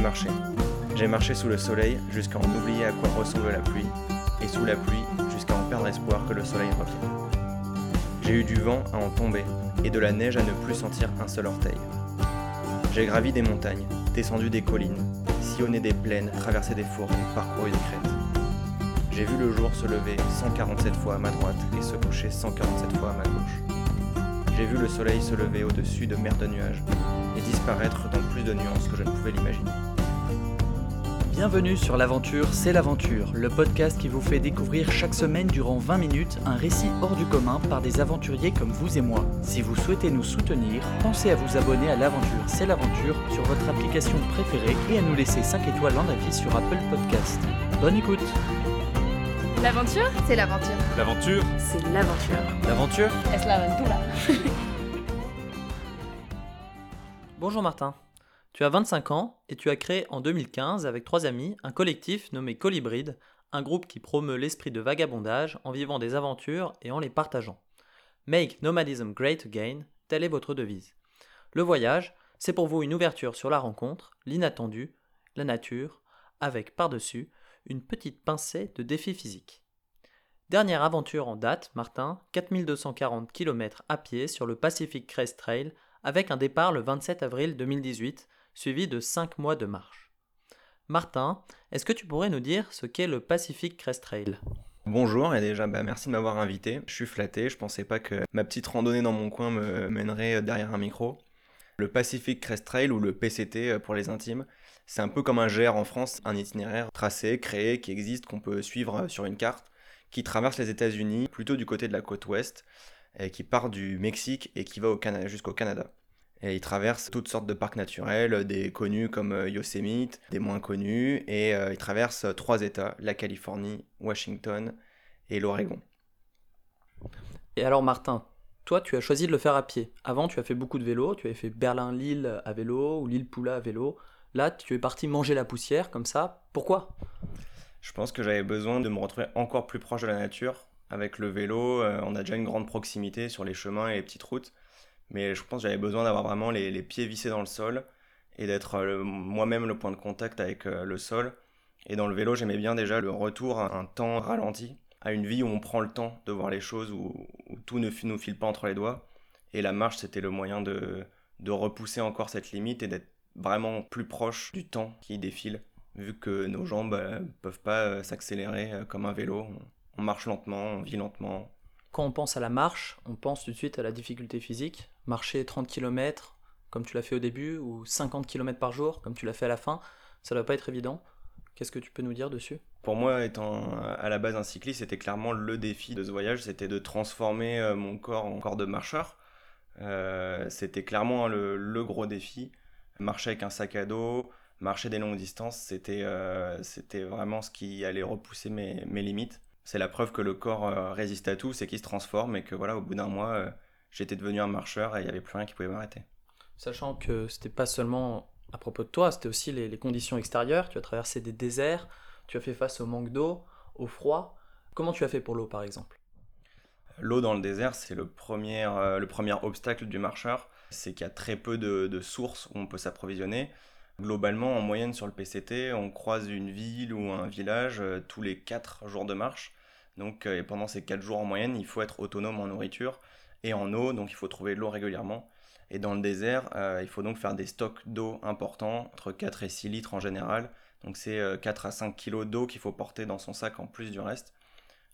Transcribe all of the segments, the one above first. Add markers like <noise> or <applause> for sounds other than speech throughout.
J'ai marché. J'ai marché sous le soleil jusqu'à en oublier à quoi ressemble la pluie, et sous la pluie jusqu'à en perdre espoir que le soleil revienne. J'ai eu du vent à en tomber, et de la neige à ne plus sentir un seul orteil. J'ai gravi des montagnes, descendu des collines, sillonné des plaines, traversé des forêts, parcouru des crêtes. J'ai vu le jour se lever 147 fois à ma droite et se coucher 147 fois à ma gauche. J'ai vu le soleil se lever au-dessus de mer de nuages et disparaître dans plus de nuances que je ne pouvais l'imaginer. Bienvenue sur l'aventure, c'est l'aventure, le podcast qui vous fait découvrir chaque semaine durant 20 minutes un récit hors du commun par des aventuriers comme vous et moi. Si vous souhaitez nous soutenir, pensez à vous abonner à l'aventure, c'est l'aventure sur votre application préférée et à nous laisser 5 étoiles en avis sur Apple Podcast. Bonne écoute L'aventure C'est l'aventure. L'aventure C'est l'aventure. L'aventure Es la aventura. Bonjour Martin. Tu as 25 ans et tu as créé en 2015 avec trois amis un collectif nommé Colibride, un groupe qui promeut l'esprit de vagabondage en vivant des aventures et en les partageant. Make nomadism great again, telle est votre devise. Le voyage, c'est pour vous une ouverture sur la rencontre, l'inattendu, la nature, avec par-dessus une petite pincée de défis physiques. Dernière aventure en date, Martin, 4240 km à pied sur le Pacific Crest Trail avec un départ le 27 avril 2018 suivi de 5 mois de marche. Martin, est-ce que tu pourrais nous dire ce qu'est le Pacific Crest Trail Bonjour et déjà bah, merci de m'avoir invité. Je suis flatté, je pensais pas que ma petite randonnée dans mon coin me mènerait derrière un micro. Le Pacific Crest Trail ou le PCT pour les intimes, c'est un peu comme un GR en France, un itinéraire tracé, créé, qui existe, qu'on peut suivre sur une carte, qui traverse les États-Unis plutôt du côté de la côte ouest, et qui part du Mexique et qui va jusqu'au Canada. Et il traverse toutes sortes de parcs naturels, des connus comme euh, Yosemite, des moins connus, et euh, il traverse trois États, la Californie, Washington et l'Oregon. Et alors Martin, toi tu as choisi de le faire à pied. Avant tu as fait beaucoup de vélo, tu avais fait Berlin-Lille à vélo ou Lille-Poula à vélo. Là tu es parti manger la poussière comme ça. Pourquoi? Je pense que j'avais besoin de me retrouver encore plus proche de la nature. Avec le vélo, euh, on a déjà une grande proximité sur les chemins et les petites routes. Mais je pense que j'avais besoin d'avoir vraiment les, pieds vissés dans le sol et d'être euh, moi-même le point de contact avec euh, le sol. Et dans le vélo, j'aimais bien déjà le retour à un temps ralenti, à une vie où on prend le temps de voir les choses, où, tout ne nous file pas entre les doigts. Et la marche, c'était le moyen de, repousser encore cette limite et d'être vraiment plus proche du temps qui défile, vu que nos jambes ne euh, peuvent pas s'accélérer comme un vélo. On marche lentement, on vit lentement. Quand on pense à la marche, on pense tout de suite à la difficulté physique. Marcher 30 km, comme tu l'as fait au début, ou 50 km par jour, comme tu l'as fait à la fin, ça ne doit pas être évident. Qu'est-ce que tu peux nous dire dessus? Pour moi, étant à la base un cycliste, c'était clairement le défi de ce voyage, c'était de transformer mon corps en corps de marcheur. Euh, c'était clairement le, gros défi. Marcher avec un sac à dos, marcher des longues distances, c'était euh, vraiment ce qui allait repousser mes limites. C'est la preuve que le corps euh, résiste à tout, c'est qu'il se transforme et que voilà, au bout d'un mois, euh, j'étais devenu un marcheur et il n'y avait plus rien qui pouvait m'arrêter. Sachant que c'était pas seulement à propos de toi, c'était aussi les, les, conditions extérieures. Tu as traversé des déserts, tu as fait face au manque d'eau, au froid. Comment tu as fait pour l'eau par exemple? L'eau dans le désert, c'est le premier, euh, le premier obstacle du marcheur. C'est qu'il y a très peu de, de sources où on peut s'approvisionner. Globalement, en moyenne sur le PCT, on croise une ville ou un village euh, tous les 4 jours de marche. Donc euh, pendant ces 4 jours en moyenne, il faut être autonome en nourriture et en eau, donc il faut trouver de l'eau régulièrement. Et dans le désert, euh, il faut donc faire des stocks d'eau importants, entre 4 et 6 litres en général. Donc c'est euh, 4 à 5 kilos d'eau qu'il faut porter dans son sac en plus du reste.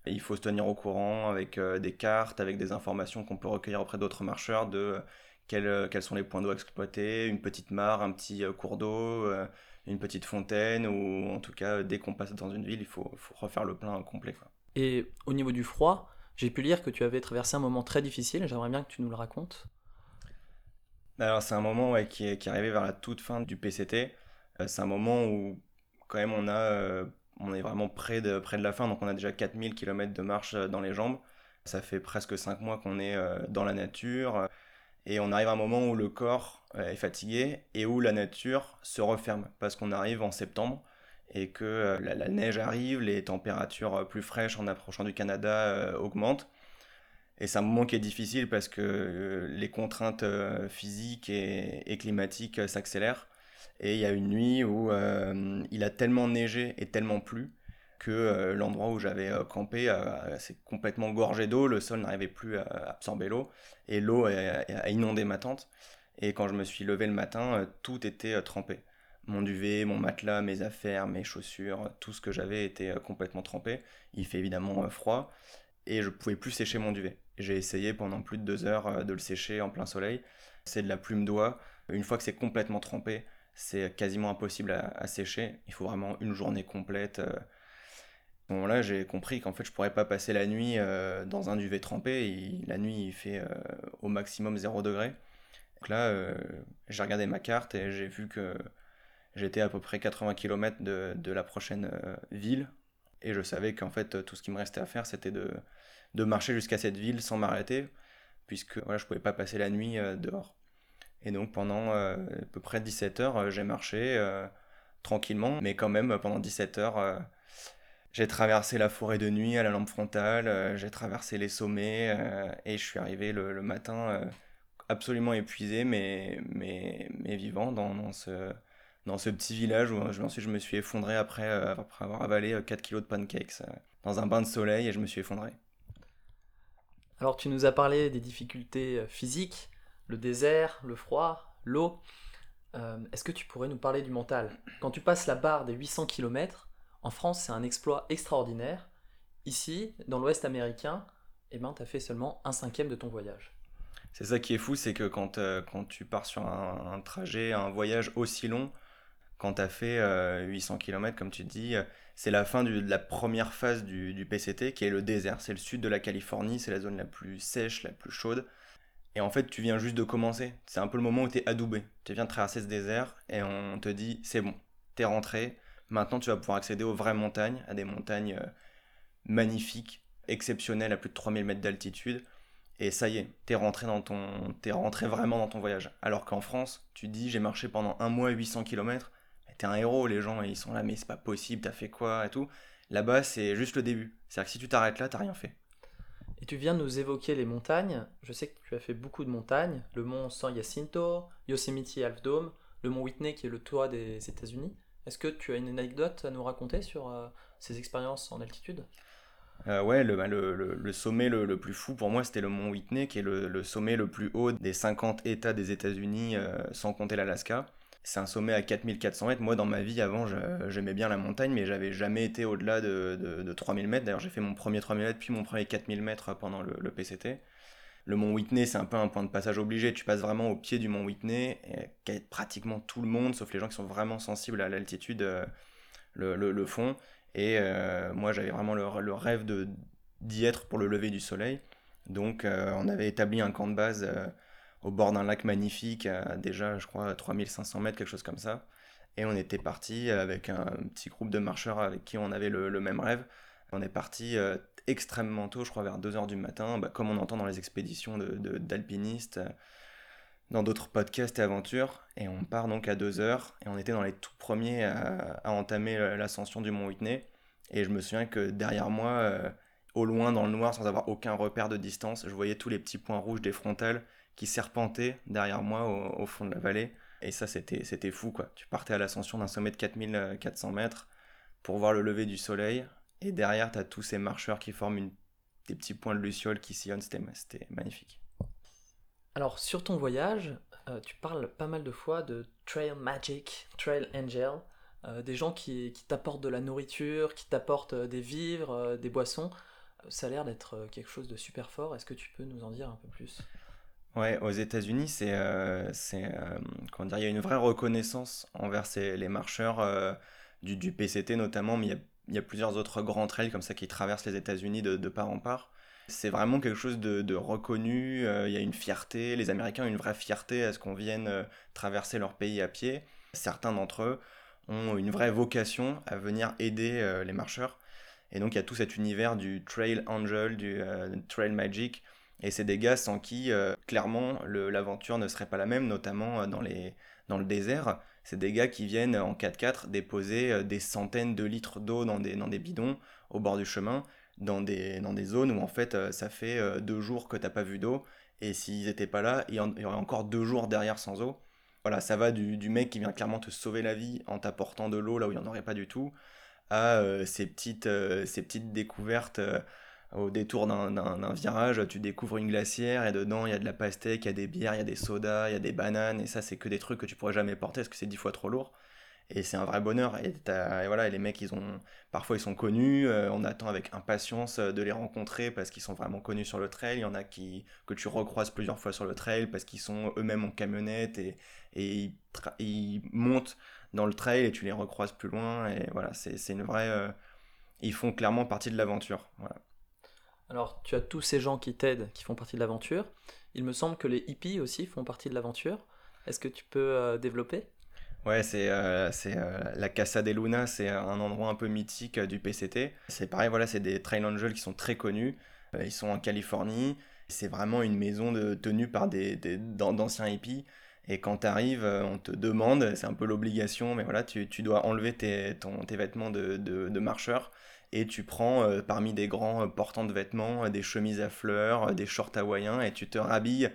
Et il faut se tenir au courant avec des cartes, avec des informations qu'on peut recueillir auprès d'autres marcheurs de quels, quels, sont les points d'eau exploités, une petite mare, un petit euh, cours d'eau, une petite fontaine, ou en tout cas, dès qu'on passe dans une ville, il faut, faut refaire le plein complet. Quoi. Et au niveau du froid, j'ai pu lire que tu avais traversé un moment très difficile, j'aimerais bien que tu nous le racontes. Alors c'est un moment ouais, qui, est, qui est arrivé vers la toute fin du PCT. Euh, c'est un moment où quand même on a euh, on est vraiment près de, près de la fin, donc on a déjà 4000 km de marche euh, dans les jambes. Ça fait presque 5 mois qu'on est euh, dans la nature et on arrive à un moment où le corps euh, est fatigué et où la nature se referme parce qu'on arrive en septembre et que euh, la, neige arrive, les températures plus fraîches en approchant du Canada euh, augmentent. Et c'est un moment qui est difficile parce que euh, les contraintes euh, physiques et climatiques s'accélèrent. Et il y a une nuit où il a tellement neigé et tellement plu que l'endroit où j'avais campé s'est complètement gorgé d'eau, le sol n'arrivait plus à absorber l'eau, et l'eau a, inondé ma tente. Et quand je me suis levé le matin, tout était trempé. Mon duvet, mon matelas, mes affaires, mes chaussures, tout ce que j'avais était complètement trempé. Il fait évidemment froid et je pouvais plus sécher mon duvet. J'ai essayé pendant plus de deux heures de le sécher en plein soleil. C'est de la plume d'oie. Une fois que c'est complètement trempé, c'est quasiment impossible à, sécher. Il faut vraiment une journée complète. Ce moment-là, j'ai compris qu'en fait, je pourrais pas passer la nuit dans un duvet trempé. la nuit, il fait au maximum 0 degré. Donc là, j'ai regardé ma carte et j'ai vu que J'étais à peu près 80 km de, la prochaine euh, ville et je savais qu'en fait tout ce qui me restait à faire c'était de, de marcher jusqu'à cette ville sans m'arrêter puisque voilà, je pouvais pas passer la nuit euh, dehors. Et donc pendant euh, à peu près 17 heures, j'ai marché tranquillement, mais quand même pendant 17 heures, j'ai traversé la forêt de nuit à la lampe frontale, j'ai traversé les sommets et je suis arrivé le, matin absolument épuisé mais, mais, mais vivant dans, ce dans ce petit village où je, ensuite je me suis effondré après, euh, après avoir avalé 4 euh, kilos de pancakes euh, dans un bain de soleil et je me suis effondré. Alors tu nous as parlé des difficultés physiques, le désert, le froid, l'eau. Est-ce que tu pourrais nous parler du mental? Quand tu passes la barre des 800 km, en France c'est un exploit extraordinaire. Ici, dans l'Ouest américain, eh ben, tu as fait seulement un cinquième de ton voyage. C'est ça qui est fou, c'est que quand, quand tu pars sur un, trajet, un voyage aussi long, quand tu as fait 800 euh, km, comme tu dis, euh, c'est la fin de la première phase du, PCT qui est le désert. C'est le sud de la Californie, c'est la zone la plus sèche, la plus chaude. Et en fait, tu viens juste de commencer. C'est un peu le moment où tu es adoubé. Tu viens de traverser ce désert et on te dit c'est bon, tu es rentré. Maintenant, tu vas pouvoir accéder aux vraies montagnes, à des montagnes euh, magnifiques, exceptionnelles à plus de 3000 mètres d'altitude. Et ça y est, t'es rentré dans ton, es rentré vraiment dans ton voyage. Alors qu'en France, tu dis j'ai marché pendant un mois 800 km t'es un héros, les gens ils sont là, mais c'est pas possible, t'as fait quoi et tout. Là-bas, c'est juste le début. C'est-à-dire que si tu t'arrêtes là, t'as rien fait. Et tu viens nous évoquer les montagnes. Je sais que tu as fait beaucoup de montagnes. Le mont San Jacinto, Yosemite Half Dome, le mont Whitney qui est le toit des États-Unis. Est-ce que tu as une anecdote à nous raconter sur euh, ces expériences en altitude? Euh, ouais, bah, le, le, sommet le, plus fou pour moi, c'était le mont Whitney, qui est le, sommet le plus haut des 50 États des États-Unis, euh, sans compter l'Alaska. C'est un sommet à 4400 mètres. Moi, dans ma vie, avant, j'aimais bien la montagne, mais j'avais jamais été au-delà de, de, 3000 mètres. D'ailleurs, j'ai fait mon premier 3000 mètres, puis mon premier 4000 mètres pendant le, PCT. Le mont Whitney, c'est un peu un point de passage obligé. Tu passes vraiment au pied du mont Whitney, et pratiquement tout le monde, sauf les gens qui sont vraiment sensibles à l'altitude, euh, le, le, font. Et euh, moi, j'avais vraiment le, rêve d'y être pour le lever du soleil. Donc, euh, on avait établi un camp de base au bord d'un lac magnifique, déjà, je crois, 3500 mètres, quelque chose comme ça. Et on était parti avec un petit groupe de marcheurs avec qui on avait le, même rêve. On est parti extrêmement tôt, je crois vers 2h du matin, bah, comme on entend dans les expéditions d'alpinistes, de, euh, dans d'autres podcasts et aventures. Et on part donc à 2h, et on était dans les tout premiers à, entamer l'ascension du mont Whitney. Et je me souviens que derrière moi, euh, au loin dans le noir, sans avoir aucun repère de distance, je voyais tous les petits points rouges des frontales qui serpentait derrière moi au, fond de la vallée. Et ça, c'était, c'était fou, quoi. Tu partais à l'ascension d'un sommet de 4400 mètres pour voir le lever du soleil. Et derrière, tu as tous ces marcheurs qui forment une, des petits points de luciole qui sillonnent. C'était, magnifique. Alors, sur ton voyage, euh, tu parles pas mal de fois de Trail Magic, Trail Angel, euh, des gens qui, qui, t'apportent de la nourriture, qui t'apportent euh, des vivres, des boissons. Ça a l'air d'être quelque chose de super fort. Est-ce que tu peux nous en dire un peu plus? Ouais, aux États-Unis, c'est, comment dire, il y a une vraie reconnaissance envers ces, les marcheurs du, du, PCT notamment, mais il y, a, il y, a, plusieurs autres grands trails comme ça qui traversent les États-Unis de, part en part. C'est vraiment quelque chose de, reconnu. il y a une fierté. Les Américains ont une vraie fierté à ce qu'on vienne traverser leur pays à pied. Certains d'entre eux ont une vraie vocation à venir aider les marcheurs. Et donc il y a tout cet univers du Trail Angel, du Trail Magic et c'est des gars sans qui, euh, clairement, l'aventure ne serait pas la même, notamment euh, dans le désert. C'est des gars qui viennent en 4x4 déposer euh, des centaines de litres d'eau dans des, bidons au bord du chemin, dans des, zones où en fait ça fait deux jours que t'as pas vu d'eau. Et s'ils n'étaient pas là, il y, aurait encore deux jours derrière sans eau. voilà, ça va du, du, mec qui vient clairement te sauver la vie en t'apportant de l'eau là où il n'y en aurait pas du tout, à ces, petites, ces petites découvertes au détour d'un virage, tu découvres une glacière et dedans il y a de la pastèque, il y a des bières, il y a des sodas, il y a des bananes et ça c'est que des trucs que tu pourrais jamais porter parce que c'est dix fois trop lourd. Et c'est un vrai bonheur. Et, voilà, les mecs, ils ont, parfois ils sont connus. Euh, on attend avec impatience de les rencontrer parce qu'ils sont vraiment connus sur le trail. Il y en a qui, que tu recroises plusieurs fois sur le trail parce qu'ils sont eux-mêmes en camionnette et, et ils, montent dans le trail et tu les recroises plus loin. Et voilà, c'est une vraie. Euh, ils font clairement partie de l'aventure. Voilà. Alors, tu as tous ces gens qui t'aident, qui font partie de l'aventure. Il me semble que les hippies aussi font partie de l'aventure. Est-ce que tu peux euh, développer? Ouais, c'est euh, euh, la Casa de Luna, c'est un endroit un peu mythique du PCT. C'est pareil, voilà, c'est des trail angels qui sont très connus. ils sont en Californie. C'est vraiment une maison de, tenue par des, d'anciens hippies. Et quand tu arrives, on te demande, c'est un peu l'obligation, mais voilà, tu, tu dois enlever tes, tes vêtements de, de, de marcheur et tu prends euh, parmi des grands euh, portants de vêtements euh, des chemises à fleurs, des shorts hawaïens et tu te rhabilles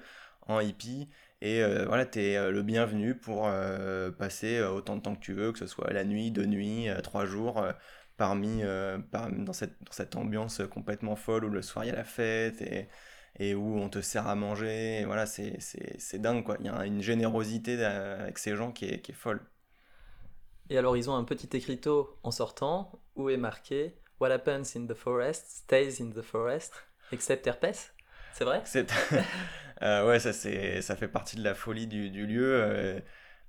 en hippie et voilà, tu es le bienvenu pour passer autant de temps que tu veux, que ce soit la nuit, deux nuits, trois jours, parmi, dans, cette, dans cette ambiance complètement folle où le soir il y a la fête et, et où on te sert à manger. Et voilà, c'est dingue quoi. Il y a une générosité avec ces gens qui est, qui est folle. Et alors, ils ont un petit écriteau en sortant où est marqué What happens in the forest stays in the forest, except herpes. C'est vrai? <laughs> Euh, Ouais, ça, ça fait partie de la folie du, du lieu. Euh,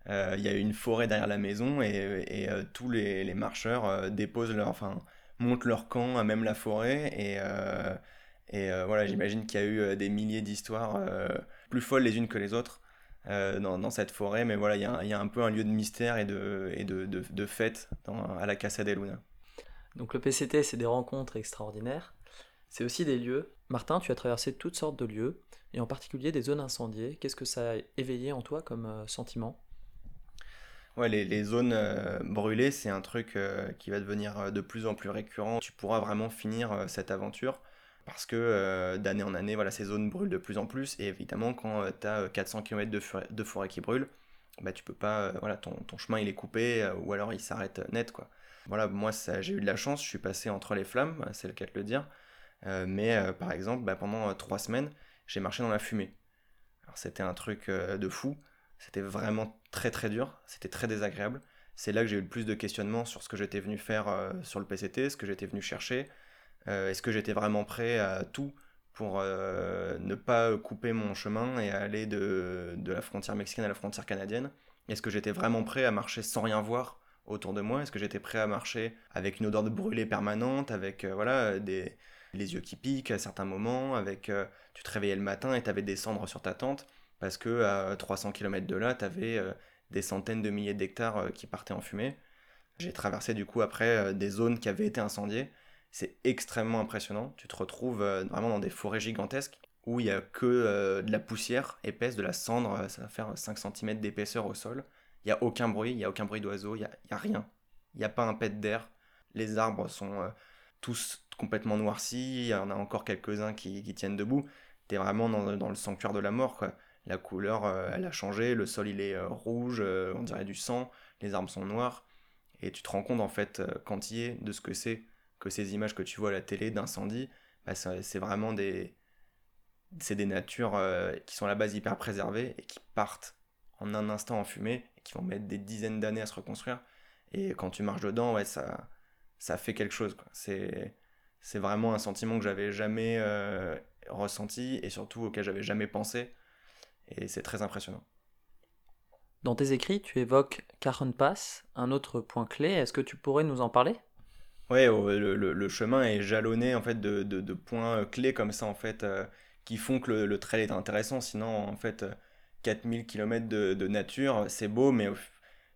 euh, il y a une forêt derrière la maison et, et tous les, les marcheurs déposent leur, enfin, montent leur camp à même la forêt et, et voilà, j'imagine qu'il y a eu des milliers d'histoires plus folles les unes que les autres. dans, cette forêt, mais voilà, il y a, y a, un peu un lieu de mystère et de, et de, de, de fête à la Casa de Luna. Donc le PCT, c'est des rencontres extraordinaires. C'est aussi des lieux. Martin, tu as traversé toutes sortes de lieux, et en particulier des zones incendiées. Qu'est-ce que ça a éveillé en toi comme euh, sentiment? Ouais, les, zones euh, brûlées, c'est un truc euh, qui va devenir de plus en plus récurrent. Tu pourras vraiment finir cette aventure parce que d'année en année, voilà, ces zones brûlent de plus en plus. Et évidemment, quand tu as 400 km de forêt, qui brûle, bah, tu peux pas, voilà, ton, ton, chemin il est coupé ou alors il s'arrête net. quoi. Voilà, moi j'ai eu de la chance, je suis passé entre les flammes, c'est le cas de le dire. Euh, mais euh, par exemple, bah, pendant euh, trois semaines, j'ai marché dans la fumée. Alors c'était un truc de fou, c'était vraiment très très dur, c'était très désagréable. C'est là que j'ai eu le plus de questionnements sur ce que j'étais venu faire sur le PCT, ce que j'étais venu chercher. Est-ce que j'étais vraiment prêt à tout pour ne pas couper mon chemin et aller de, de la frontière mexicaine à la frontière canadienne? Est-ce que j'étais vraiment prêt à marcher sans rien voir autour de moi? Est-ce que j'étais prêt à marcher avec une odeur de brûlé permanente, avec euh, voilà des, les yeux qui piquent à certains moments, avec euh, tu te réveillais le matin et tu avais des cendres sur ta tente parce que à 300 km de là, tu avais euh, des centaines de milliers d'hectares qui partaient en fumée. J'ai traversé du coup après des zones qui avaient été incendiées. C'est extrêmement impressionnant. Tu te retrouves vraiment dans des forêts gigantesques où il n'y a que de la poussière épaisse, de la cendre, ça va faire 5 cm d'épaisseur au sol. Il n'y a aucun bruit, il n'y a aucun bruit d'oiseau, il n'y a, y a, rien. Il n'y a pas un pet d'air. Les arbres sont euh, tous complètement noircis, il y en a encore quelques-uns qui, tiennent debout. Tu es vraiment dans, le sanctuaire de la mort. La couleur, euh, elle a changé, le sol il est euh, rouge, on dirait du sang, les arbres sont noirs. Et tu te rends compte en fait, quand il est, de ce que c'est que ces images que tu vois à la télé d'incendie, bah, c'est vraiment des, c'est des natures qui sont à la base hyper préservées et qui partent en un instant en fumée qui vont mettre des dizaines d'années à se reconstruire. Et quand tu marches dedans, ouais, ça, ça fait quelque chose. C'est, c'est vraiment un sentiment que j'avais jamais euh, ressenti et surtout auquel j'avais jamais pensé. Et c'est très impressionnant. Dans tes écrits, tu évoques Karen Pass, un autre point clé. Est-ce que tu pourrais nous en parler? Ouais, le, le, chemin est jalonné en fait de, de, de, points clés comme ça en fait euh, qui font que le, le, trail est intéressant. Sinon, en fait, 4000 km de, nature, c'est beau, mais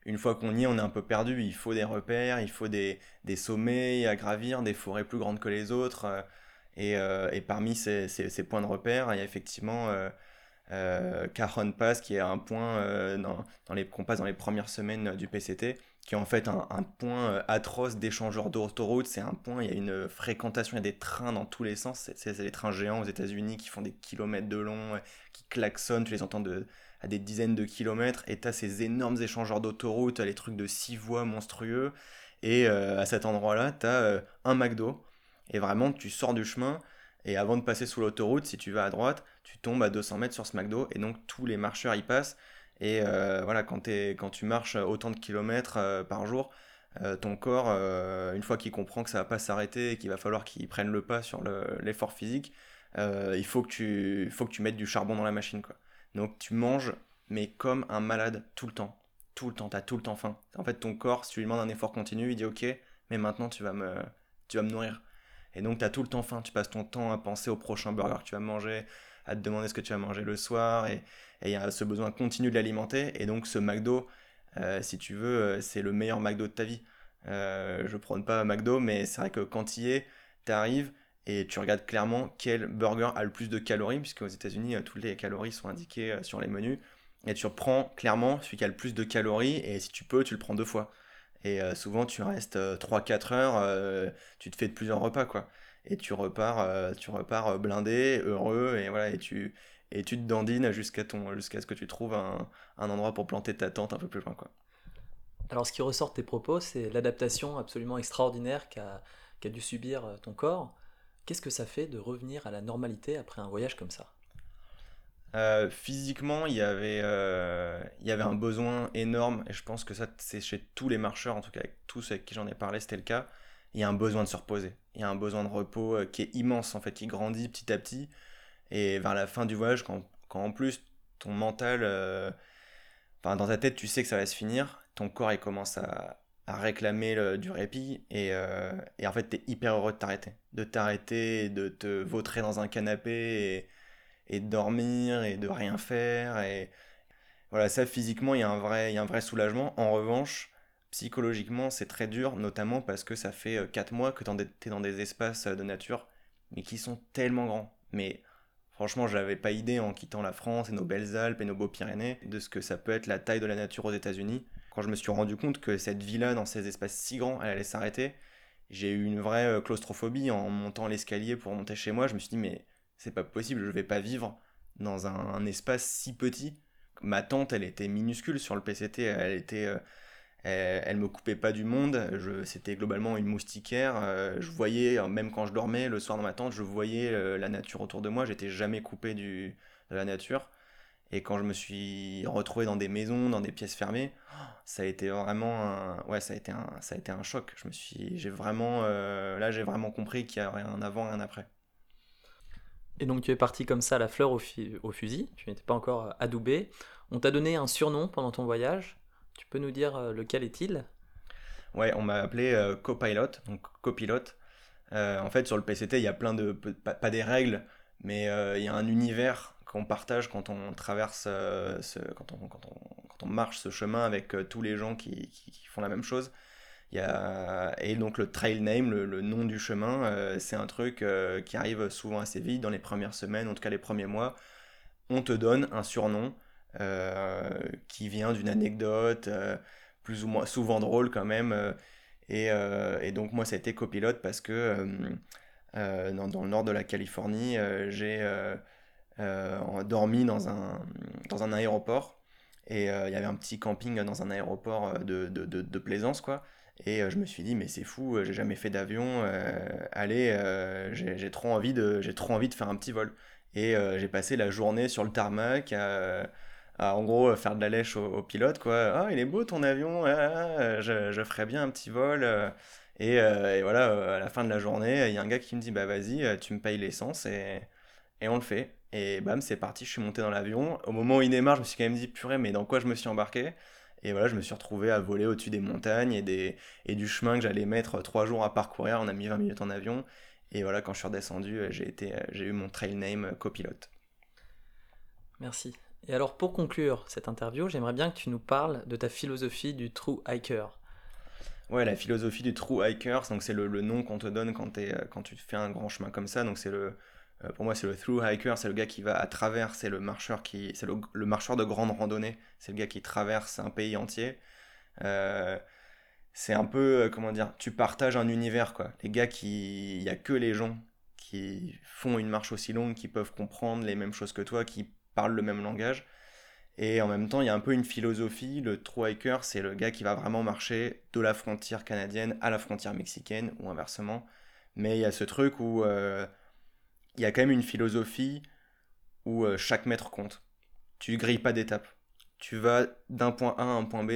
une fois qu'on y est, on est un peu perdu. Il faut des repères, il faut des, sommets à gravir, des forêts plus grandes que les autres. Euh, euh, et, parmi ces, points de repère, il y a effectivement euh, euh Pass, qui est un point dans, qu'on passe dans les premières semaines du PCT, qui est en fait un, point euh, atroce d'échangeurs d'autoroute. C'est un point, il y a une fréquentation, il y a des trains dans tous les sens. C'est des trains géants aux États-Unis qui font des kilomètres de long, qui klaxonnent, tu les entends à des dizaines de kilomètres. Et tu as ces énormes échangeurs d'autoroute, les trucs de six voies monstrueux. Et euh, à cet endroit-là, tu as euh, un McDo. Et vraiment, tu sors du chemin. Et avant de passer sous l'autoroute, si tu vas à droite, tu tombes à 200 mètres sur ce McDo. Et donc, tous les marcheurs y passent. Et euh, voilà, quand, quand tu marches autant de kilomètres euh, par jour, euh, ton corps, une fois qu'il comprend que ça va pas s'arrêter et qu'il va falloir qu'il prenne le pas sur l'effort physique, il faut que, tu, faut que tu mettes du charbon dans la machine. Quoi. Donc tu manges, mais comme un malade tout le temps. Tout le temps, tu as tout le temps faim. En fait, ton corps, si tu lui demandes un effort continu, il dit ok, mais maintenant tu vas me, tu vas me nourrir. Et donc tu as tout le temps faim, tu passes ton temps à penser au prochain burger que tu vas manger, à te demander ce que tu vas manger le soir, et il y a ce besoin continu de l'alimenter. Et donc ce McDo, euh, si tu veux, euh, c'est le meilleur McDo de ta vie. Euh, je prône pas McDo, mais c'est vrai que quand tu y es, tu arrives et tu regardes clairement quel burger a le plus de calories, puisque aux États-Unis, toutes les calories sont indiquées sur les menus. Et tu reprends clairement celui qui a le plus de calories, et si tu peux, tu le prends deux fois. Et souvent, tu restes 3-4 heures, tu te fais de plusieurs repas, quoi et tu repars, euh, tu repars euh, blindé, heureux, et voilà, et tu, et tu te dandines jusqu'à ce que tu trouves un, un, endroit pour planter ta tente un peu plus loin, quoi. Alors, ce qui ressort de tes propos, c'est l'adaptation absolument extraordinaire qu'a qu'a dû subir euh, ton corps. Qu'est-ce que ça fait de revenir à la normalité après un voyage comme ça? Physiquement, il y, avait, il y avait un besoin énorme, et je pense que ça, c'est chez tous les marcheurs, en tout cas avec tous avec qui j'en ai parlé, c'était le cas il y a un besoin de se reposer. Il y a un besoin de repos euh, qui est immense, en fait, qui grandit petit à petit. Et vers la fin du voyage, quand, en plus ton mental, euh, dans ta tête, tu sais que ça va se finir, ton corps, il commence à, réclamer du répit. Euh, et, en fait, tu es hyper heureux de t'arrêter. De t'arrêter, de te vautrer dans un canapé et, de dormir et de rien faire. Et voilà, ça, physiquement, il y, un vrai, il y a un vrai soulagement. En revanche, psychologiquement, c'est très dur, notamment parce que ça fait 4 euh, mois que tu es dans des espaces euh, de nature, mais qui sont tellement grands. Mais franchement, je n'avais pas idée en quittant la France et nos belles Alpes et nos beaux Pyrénées de ce que ça peut être la taille de la nature aux États-Unis. Quand je me suis rendu compte que cette vie-là, dans ces espaces si grands, elle allait s'arrêter, j'ai eu une vraie euh, claustrophobie en montant l'escalier pour monter chez moi. Je me suis dit, mais c'est pas possible, je vais pas vivre dans un, espace si petit. Ma tente, elle était minuscule sur le PCT, elle était elle, me coupait pas du monde. C'était globalement une moustiquaire. Euh, je voyais, euh, même quand je dormais le soir dans ma tente, je voyais euh, la nature autour de moi. J'étais jamais coupé de la nature. Et quand je me suis retrouvé dans des maisons, dans des pièces fermées, ça a été vraiment un, ouais, ça a été un, choc. Je me suis, j'ai vraiment, là, j'ai vraiment compris qu'il y avait un avant et un après. Et donc tu es parti comme ça, la fleur au, au fusil. Tu n'étais pas encore adoubé. On t'a donné un surnom pendant ton voyage. Tu peux nous dire euh, lequel est-il? Ouais, on m'a appelé euh, copilote, donc copilote. Euh, en fait, sur le PCT, il y a plein de, pas, des règles, mais il y a un univers qu'on partage quand on traverse, ce, quand, on, quand, on, quand, on, marche ce chemin avec tous les gens qui, qui, font la même chose. Il y a, et donc le trail name, le, nom du chemin, c'est un truc qui arrive souvent assez vite dans les premières semaines, en tout cas les premiers mois. On te donne un surnom euh, qui vient d'une anecdote euh, plus ou moins souvent drôle quand même. Euh, et, donc moi ça a été copilote parce que dans, le nord de la Californie, j'ai dormi dans un, dans un aéroport et il y avait un petit camping dans un aéroport de, de, de, plaisance quoi et je me suis dit mais c'est fou j'ai jamais fait d'avion allez j'ai trop envie de trop envie de faire un petit vol et j'ai passé la journée sur le tarmac en gros faire de la lèche au, pilote quoi ah il est beau ton avion ah, ah, je, je ferais bien un petit vol euh. Euh, et, voilà euh, à la fin de la journée il y a un gars qui me dit bah vas-y tu me payes l'essence et, on le fait et bam c'est parti je suis monté dans l'avion au moment où il démarre je me suis quand même dit purée mais dans quoi je me suis embarqué? Et voilà, je me suis retrouvé à voler au-dessus des montagnes et, du chemin que j'allais mettre trois jours à parcourir. On a mis 20 minutes en avion. Et voilà, quand je suis redescendu, j'ai eu mon trail name copilote. Merci. Et alors pour conclure cette interview, j'aimerais bien que tu nous parles de ta philosophie du true hiker. Ouais, la philosophie du true hiker, c'est le, nom qu'on te donne quand, es, quand tu fais un grand chemin comme ça. Donc le, euh, pour moi, c'est le through hiker, c'est le gars qui va à travers, c'est le marcheur le, marcheur de grande randonnée, c'est le gars qui traverse un pays entier. Euh, c'est un peu, euh, comment dire, tu partages un univers, quoi. Les gars qui. Il n'y a que les gens qui font une marche aussi longue, qui peuvent comprendre les mêmes choses que toi, qui parlent le même langage. Et en même temps, il y a un peu une philosophie. Le true hiker, c'est le gars qui va vraiment marcher de la frontière canadienne à la frontière mexicaine, ou inversement. Mais il y a ce truc où euh, il y a quand même une philosophie où euh, chaque mètre compte. Tu grilles pas d'étapes. Tu vas d'un point A à un point B.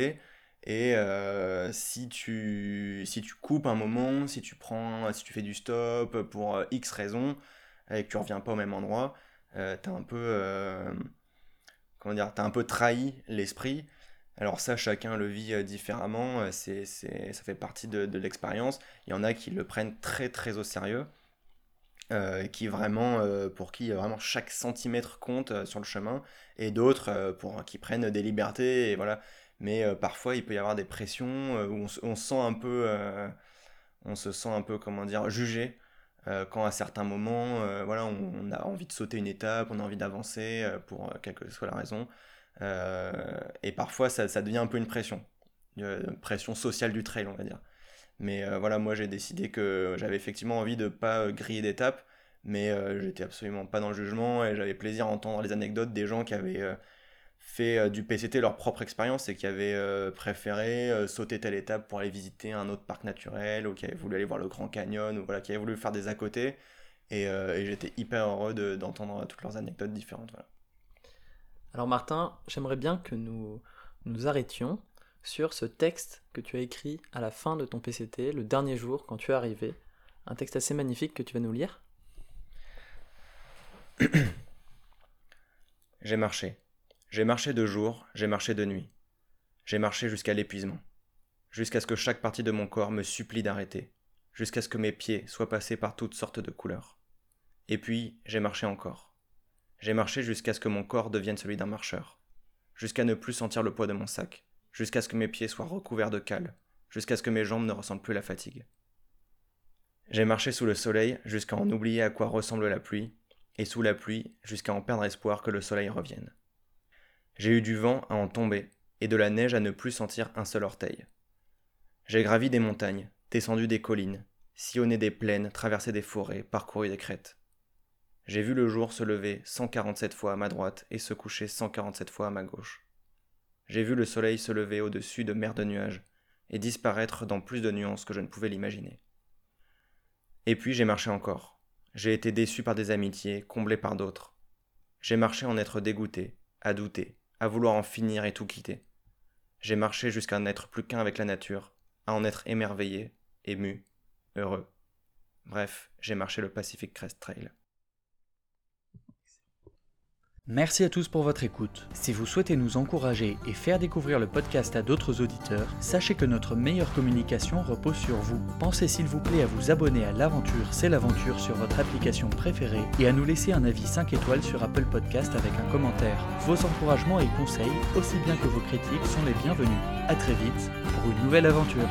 Et euh, si, tu, si tu coupes un moment, si tu prends, si tu fais du stop pour X raisons, et que tu reviens pas au même endroit, euh, t'as un peu comment dire, t'as un peu trahi l'esprit. Alors ça, chacun le vit euh, différemment, euh, c'est, ça fait partie de, l'expérience. Il y en a qui le prennent très très au sérieux, euh, qui vraiment, pour qui vraiment chaque centimètre compte sur le chemin, et d'autres pour qui prennent des libertés, et voilà. Mais parfois, il peut y avoir des pressions où on, sent un peu, on se sent un peu, comment dire, jugé euh, quand à certains moments, euh, voilà, on, a envie de sauter une étape, on a envie d'avancer euh, pour quelle que soit la raison. et parfois, ça, devient un peu une pression, une pression sociale du trail, on va dire. Mais voilà, moi j'ai décidé que j'avais effectivement envie de pas griller d'étapes, mais j'étais absolument pas dans le jugement et j'avais plaisir à entendre les anecdotes des gens qui avaient fait euh, du PCT leur propre expérience et qui avaient euh, préféré euh, sauter telle étape pour aller visiter un autre parc naturel ou qui avaient voulu aller voir le Grand Canyon ou voilà, qui avaient voulu faire des à côté. Et, j'étais hyper heureux d'entendre toutes leurs anecdotes différentes. Voilà. Alors Martin, j'aimerais bien que nous nous arrêtions sur ce texte que tu as écrit à la fin de ton PCT, le dernier jour quand tu es arrivé. Un texte assez magnifique que tu vas nous lire. <coughs> J'ai marché. J'ai marché de jour, j'ai marché de nuit. J'ai marché jusqu'à l'épuisement, jusqu'à ce que chaque partie de mon corps me supplie d'arrêter, jusqu'à ce que mes pieds soient passés par toutes sortes de couleurs. Et puis, j'ai marché encore. J'ai marché jusqu'à ce que mon corps devienne celui d'un marcheur, jusqu'à ne plus sentir le poids de mon sac, jusqu'à ce que mes pieds soient recouverts de cale, jusqu'à ce que mes jambes ne ressentent plus la fatigue. J'ai marché sous le soleil jusqu'à en oublier à quoi ressemble la pluie, et sous la pluie jusqu'à en perdre espoir que le soleil revienne. J'ai eu du vent à en tomber, et de la neige à ne plus sentir un seul orteil. J'ai gravi des montagnes, descendu des collines, sillonné des plaines, traversé des forêts, parcouru des crêtes. J'ai vu le jour se lever 147 fois à ma droite et se coucher 147 fois à ma gauche. J'ai vu le soleil se lever au-dessus de mers de nuages et disparaître dans plus de nuances que je ne pouvais l'imaginer. Et puis j'ai marché encore. J'ai été déçu par des amitiés, comblé par d'autres. J'ai marché en être dégoûté, à douter, à vouloir en finir et tout quitter. J'ai marché jusqu'à n'être plus qu'un avec la nature, à en être émerveillé, ému, heureux. Bref, j'ai marché le Pacific Crest Trail. Merci à tous pour votre écoute. Si vous souhaitez nous encourager et faire découvrir le podcast à d'autres auditeurs, sachez que notre meilleure communication repose sur vous. Pensez s'il vous plaît à vous abonner à l'aventure C'est l'aventure sur votre application préférée et à nous laisser un avis 5 étoiles sur Apple Podcast avec un commentaire. Vos encouragements et conseils, aussi bien que vos critiques, sont les bienvenus. A très vite pour une nouvelle aventure.